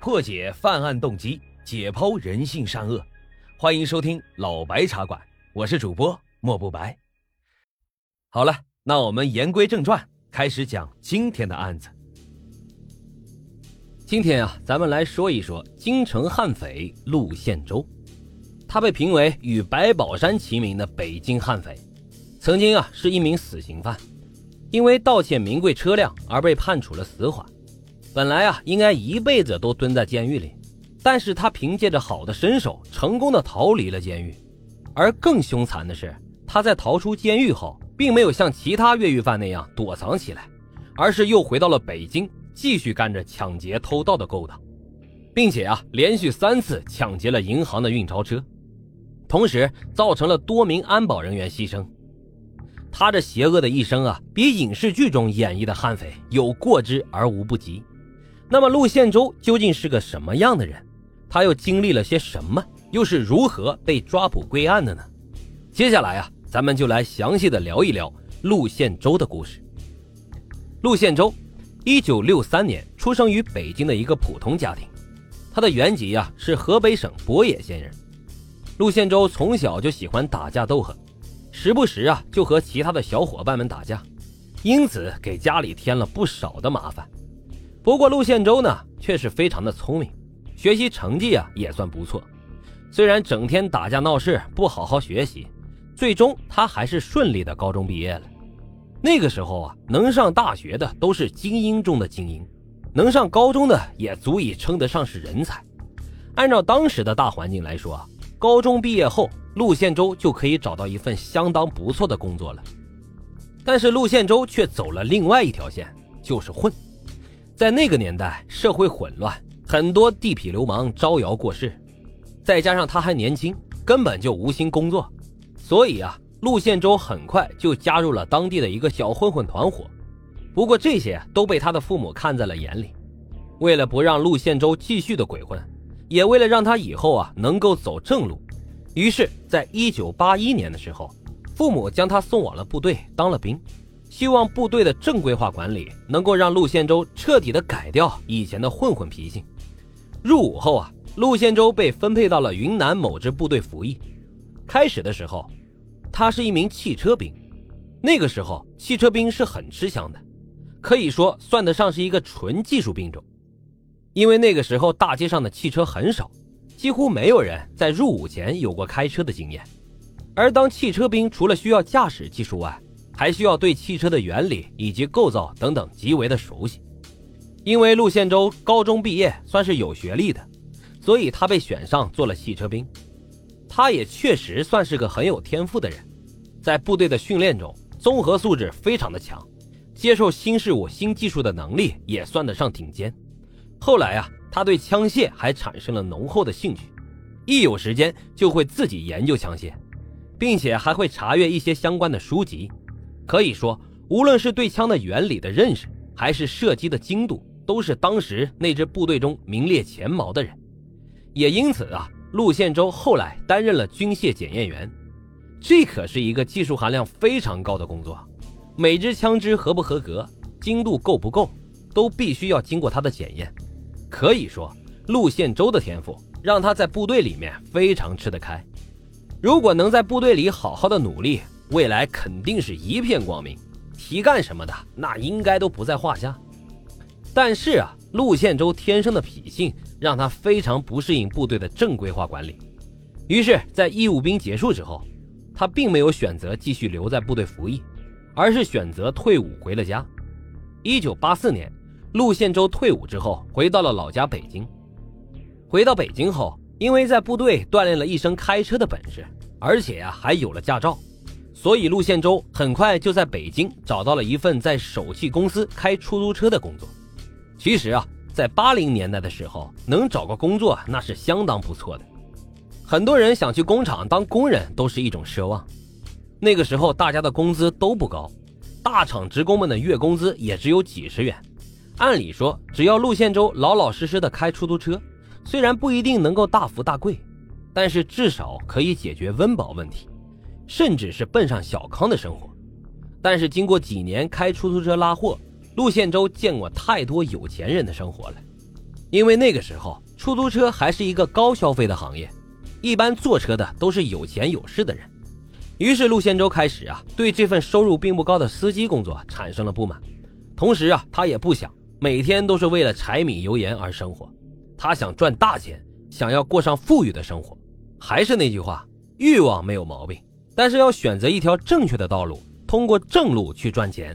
破解犯案动机，解剖人性善恶。欢迎收听老白茶馆，我是主播莫不白。好了，那我们言归正传，开始讲今天的案子。今天啊，咱们来说一说京城悍匪陆宪洲。他被评为与白宝山齐名的北京悍匪，曾经啊是一名死刑犯，因为盗窃名贵车辆而被判处了死缓。本来啊，应该一辈子都蹲在监狱里，但是他凭借着好的身手，成功的逃离了监狱。而更凶残的是，他在逃出监狱后，并没有像其他越狱犯那样躲藏起来，而是又回到了北京，继续干着抢劫偷盗的勾当，并且啊，连续三次抢劫了银行的运钞车，同时造成了多名安保人员牺牲。他这邪恶的一生啊，比影视剧中演绎的悍匪有过之而无不及。那么陆宪洲究竟是个什么样的人？他又经历了些什么？又是如何被抓捕归案的呢？接下来啊，咱们就来详细的聊一聊陆宪洲的故事。陆宪洲，一九六三年出生于北京的一个普通家庭，他的原籍啊是河北省博野县人。陆宪洲从小就喜欢打架斗狠，时不时啊就和其他的小伙伴们打架，因此给家里添了不少的麻烦。不过陆宪洲呢，却是非常的聪明，学习成绩啊也算不错。虽然整天打架闹事，不好好学习，最终他还是顺利的高中毕业了。那个时候啊，能上大学的都是精英中的精英，能上高中的也足以称得上是人才。按照当时的大环境来说啊，高中毕业后，陆宪洲就可以找到一份相当不错的工作了。但是陆宪洲却走了另外一条线，就是混。在那个年代，社会混乱，很多地痞流氓招摇过市，再加上他还年轻，根本就无心工作，所以啊，陆宪洲很快就加入了当地的一个小混混团伙。不过这些都被他的父母看在了眼里，为了不让陆宪洲继续的鬼混，也为了让他以后啊能够走正路，于是，在一九八一年的时候，父母将他送往了部队当了兵。希望部队的正规化管理能够让陆宪洲彻底的改掉以前的混混脾性。入伍后啊，陆宪洲被分配到了云南某支部队服役。开始的时候，他是一名汽车兵。那个时候，汽车兵是很吃香的，可以说算得上是一个纯技术兵种。因为那个时候大街上的汽车很少，几乎没有人在入伍前有过开车的经验。而当汽车兵除了需要驾驶技术外，还需要对汽车的原理以及构造等等极为的熟悉，因为陆宪洲高中毕业算是有学历的，所以他被选上做了汽车兵。他也确实算是个很有天赋的人，在部队的训练中，综合素质非常的强，接受新事物、新技术的能力也算得上顶尖。后来啊，他对枪械还产生了浓厚的兴趣，一有时间就会自己研究枪械，并且还会查阅一些相关的书籍。可以说，无论是对枪的原理的认识，还是射击的精度，都是当时那支部队中名列前茅的人。也因此啊，陆宪洲后来担任了军械检验员，这可是一个技术含量非常高的工作。每支枪支合不合格，精度够不够，都必须要经过他的检验。可以说，陆宪洲的天赋让他在部队里面非常吃得开。如果能在部队里好好的努力，未来肯定是一片光明，提干什么的那应该都不在话下。但是啊，陆宪洲天生的脾性让他非常不适应部队的正规化管理。于是，在义务兵结束之后，他并没有选择继续留在部队服役，而是选择退伍回了家。一九八四年，陆宪洲退伍之后回到了老家北京。回到北京后，因为在部队锻炼了一身开车的本事，而且呀还有了驾照。所以陆宪洲很快就在北京找到了一份在手气公司开出租车的工作。其实啊，在八零年代的时候，能找个工作那是相当不错的。很多人想去工厂当工人都是一种奢望。那个时候大家的工资都不高，大厂职工们的月工资也只有几十元。按理说，只要陆宪洲老老实实的开出租车，虽然不一定能够大富大贵，但是至少可以解决温饱问题。甚至是奔上小康的生活，但是经过几年开出租车拉货，陆宪洲见过太多有钱人的生活了。因为那个时候出租车还是一个高消费的行业，一般坐车的都是有钱有势的人。于是陆宪洲开始啊，对这份收入并不高的司机工作产生了不满。同时啊，他也不想每天都是为了柴米油盐而生活，他想赚大钱，想要过上富裕的生活。还是那句话，欲望没有毛病，但是要选择一条正确的道路，通过正路去赚钱。